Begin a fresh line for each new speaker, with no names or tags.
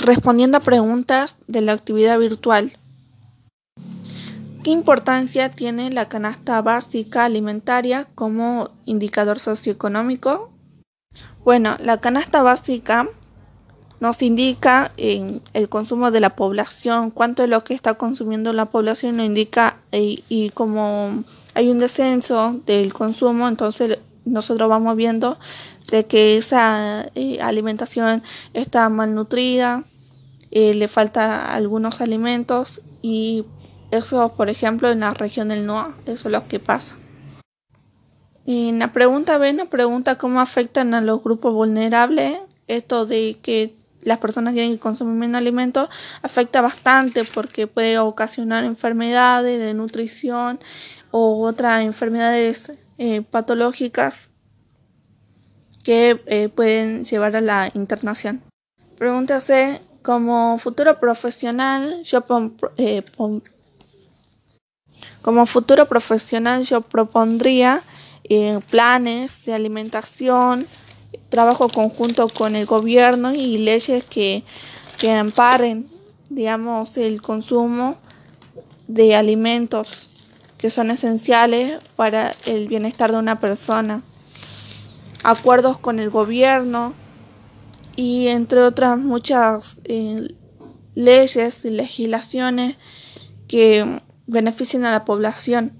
Respondiendo a preguntas de la actividad virtual. ¿Qué importancia tiene la canasta básica alimentaria como indicador socioeconómico? Bueno, la canasta básica nos indica el consumo de la población, cuánto es lo que está consumiendo la población, nos indica y, y como hay un descenso del consumo, entonces nosotros vamos viendo de que esa eh, alimentación está malnutrida, eh, le falta algunos alimentos y eso, por ejemplo, en la región del NOA, eso es lo que pasa. En la pregunta B nos pregunta cómo afectan a los grupos vulnerables. Esto de que las personas que consumir menos alimentos afecta bastante porque puede ocasionar enfermedades de nutrición o otras enfermedades eh, patológicas que eh, pueden llevar a la internación. Pregunta. Como futuro profesional, yo eh, como futuro profesional yo propondría eh, planes de alimentación, trabajo conjunto con el gobierno y leyes que, que amparen, digamos, el consumo de alimentos que son esenciales para el bienestar de una persona, acuerdos con el gobierno y entre otras muchas eh, leyes y legislaciones que beneficien a la población.